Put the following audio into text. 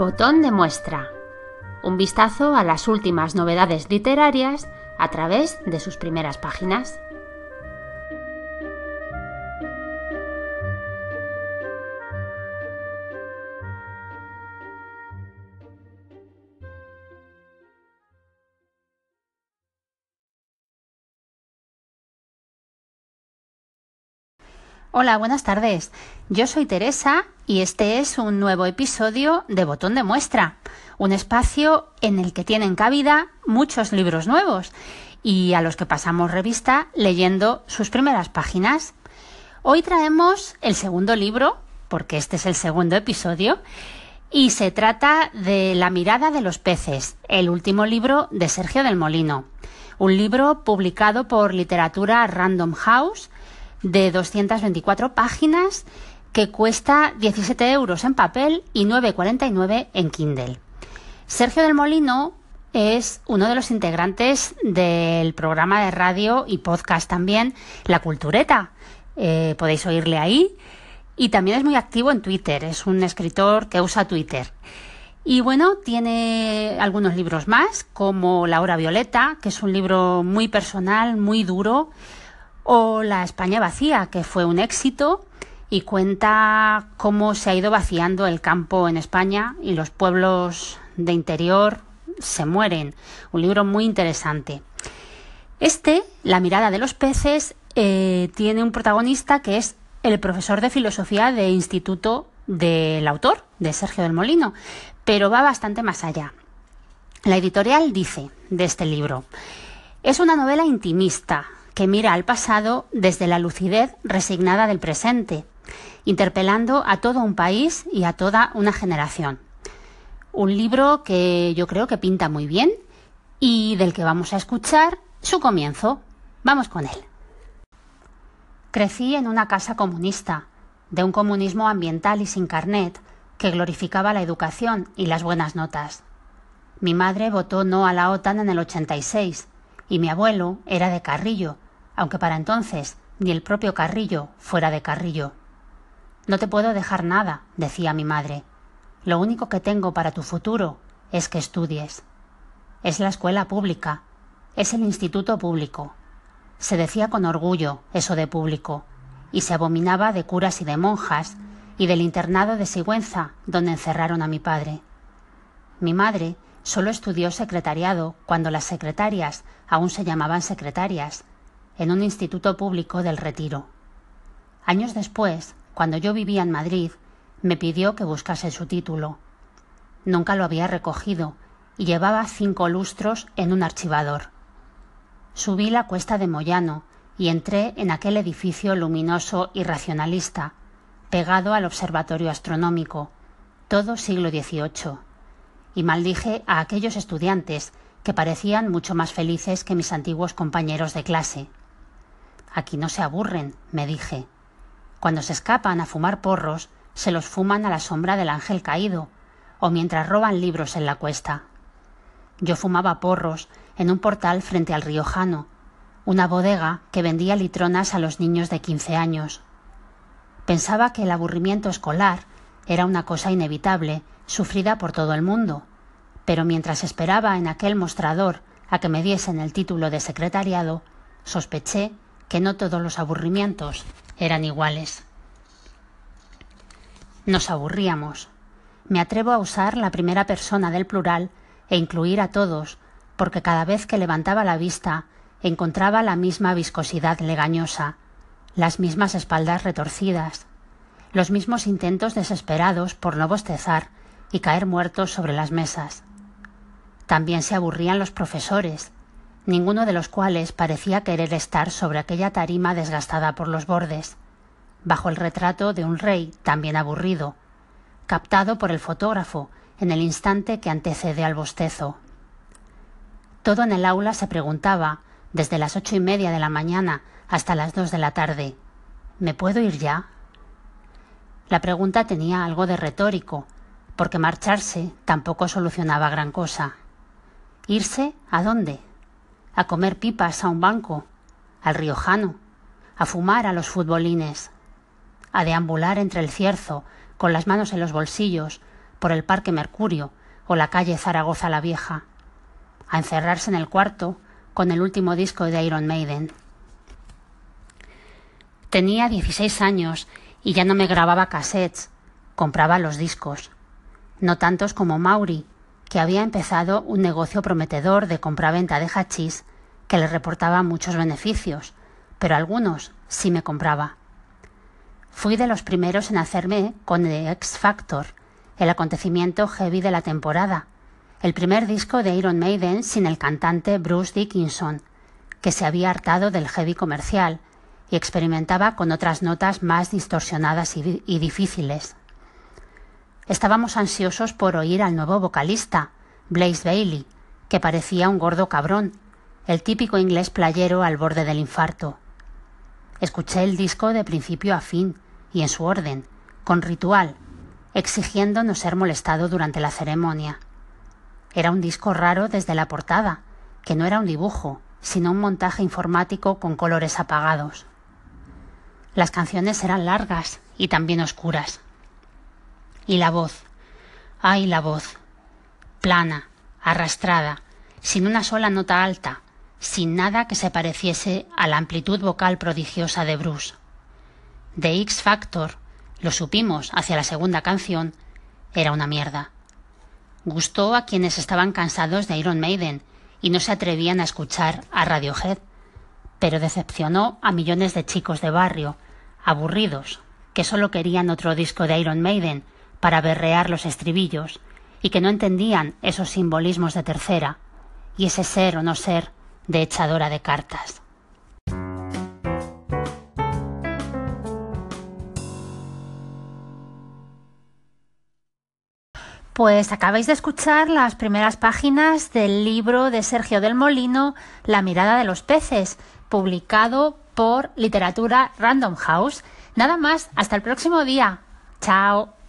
Botón de muestra. Un vistazo a las últimas novedades literarias a través de sus primeras páginas. Hola, buenas tardes. Yo soy Teresa y este es un nuevo episodio de Botón de Muestra, un espacio en el que tienen cabida muchos libros nuevos y a los que pasamos revista leyendo sus primeras páginas. Hoy traemos el segundo libro, porque este es el segundo episodio, y se trata de La mirada de los peces, el último libro de Sergio del Molino, un libro publicado por Literatura Random House de 224 páginas que cuesta 17 euros en papel y 9,49 en Kindle. Sergio del Molino es uno de los integrantes del programa de radio y podcast también La Cultureta. Eh, podéis oírle ahí. Y también es muy activo en Twitter. Es un escritor que usa Twitter. Y bueno, tiene algunos libros más, como La Hora Violeta, que es un libro muy personal, muy duro o La España vacía, que fue un éxito y cuenta cómo se ha ido vaciando el campo en España y los pueblos de interior se mueren. Un libro muy interesante. Este, La mirada de los peces, eh, tiene un protagonista que es el profesor de filosofía de instituto del autor, de Sergio del Molino, pero va bastante más allá. La editorial dice de este libro, es una novela intimista, que mira al pasado desde la lucidez resignada del presente, interpelando a todo un país y a toda una generación. Un libro que yo creo que pinta muy bien y del que vamos a escuchar su comienzo. Vamos con él. Crecí en una casa comunista, de un comunismo ambiental y sin carnet, que glorificaba la educación y las buenas notas. Mi madre votó no a la OTAN en el 86 y mi abuelo era de Carrillo, aunque para entonces ni el propio Carrillo fuera de Carrillo. No te puedo dejar nada, decía mi madre. Lo único que tengo para tu futuro es que estudies. Es la escuela pública, es el instituto público. Se decía con orgullo eso de público, y se abominaba de curas y de monjas, y del internado de Sigüenza, donde encerraron a mi padre. Mi madre solo estudió secretariado cuando las secretarias aún se llamaban secretarias, en un instituto público del Retiro. Años después, cuando yo vivía en Madrid, me pidió que buscase su título. Nunca lo había recogido y llevaba cinco lustros en un archivador. Subí la cuesta de Moyano y entré en aquel edificio luminoso y racionalista, pegado al observatorio astronómico, todo siglo XVIII, y maldije a aquellos estudiantes que parecían mucho más felices que mis antiguos compañeros de clase. Aquí no se aburren, me dije. Cuando se escapan a fumar porros, se los fuman a la sombra del ángel caído, o mientras roban libros en la cuesta. Yo fumaba porros en un portal frente al río Jano, una bodega que vendía litronas a los niños de quince años. Pensaba que el aburrimiento escolar era una cosa inevitable, sufrida por todo el mundo, pero mientras esperaba en aquel mostrador a que me diesen el título de secretariado, sospeché que no todos los aburrimientos eran iguales. Nos aburríamos. Me atrevo a usar la primera persona del plural e incluir a todos, porque cada vez que levantaba la vista encontraba la misma viscosidad legañosa, las mismas espaldas retorcidas, los mismos intentos desesperados por no bostezar y caer muertos sobre las mesas. También se aburrían los profesores, ninguno de los cuales parecía querer estar sobre aquella tarima desgastada por los bordes, bajo el retrato de un rey también aburrido, captado por el fotógrafo en el instante que antecede al bostezo. Todo en el aula se preguntaba, desde las ocho y media de la mañana hasta las dos de la tarde ¿Me puedo ir ya? La pregunta tenía algo de retórico, porque marcharse tampoco solucionaba gran cosa. ¿Irse a dónde? A comer pipas a un banco, al riojano, a fumar a los futbolines, a deambular entre el cierzo, con las manos en los bolsillos, por el Parque Mercurio o la calle Zaragoza la Vieja, a encerrarse en el cuarto con el último disco de Iron Maiden. Tenía 16 años y ya no me grababa cassettes, compraba los discos. No tantos como Mauri, que había empezado un negocio prometedor de compraventa de hachís que le reportaba muchos beneficios, pero algunos sí me compraba. Fui de los primeros en hacerme con The X Factor, el acontecimiento heavy de la temporada, el primer disco de Iron Maiden sin el cantante Bruce Dickinson, que se había hartado del heavy comercial y experimentaba con otras notas más distorsionadas y, y difíciles. Estábamos ansiosos por oír al nuevo vocalista, Blaze Bailey, que parecía un gordo cabrón, el típico inglés playero al borde del infarto. Escuché el disco de principio a fin y en su orden, con ritual, exigiendo no ser molestado durante la ceremonia. Era un disco raro desde la portada, que no era un dibujo, sino un montaje informático con colores apagados. Las canciones eran largas y también oscuras. Y la voz. Ay, la voz. Plana, arrastrada, sin una sola nota alta, sin nada que se pareciese a la amplitud vocal prodigiosa de Bruce. The X Factor, lo supimos hacia la segunda canción, era una mierda. Gustó a quienes estaban cansados de Iron Maiden y no se atrevían a escuchar a Radiohead, pero decepcionó a millones de chicos de barrio, aburridos, que solo querían otro disco de Iron Maiden para berrear los estribillos y que no entendían esos simbolismos de tercera y ese ser o no ser de echadora de cartas. Pues acabáis de escuchar las primeras páginas del libro de Sergio del Molino, La mirada de los peces, publicado por Literatura Random House. Nada más, hasta el próximo día. Chao.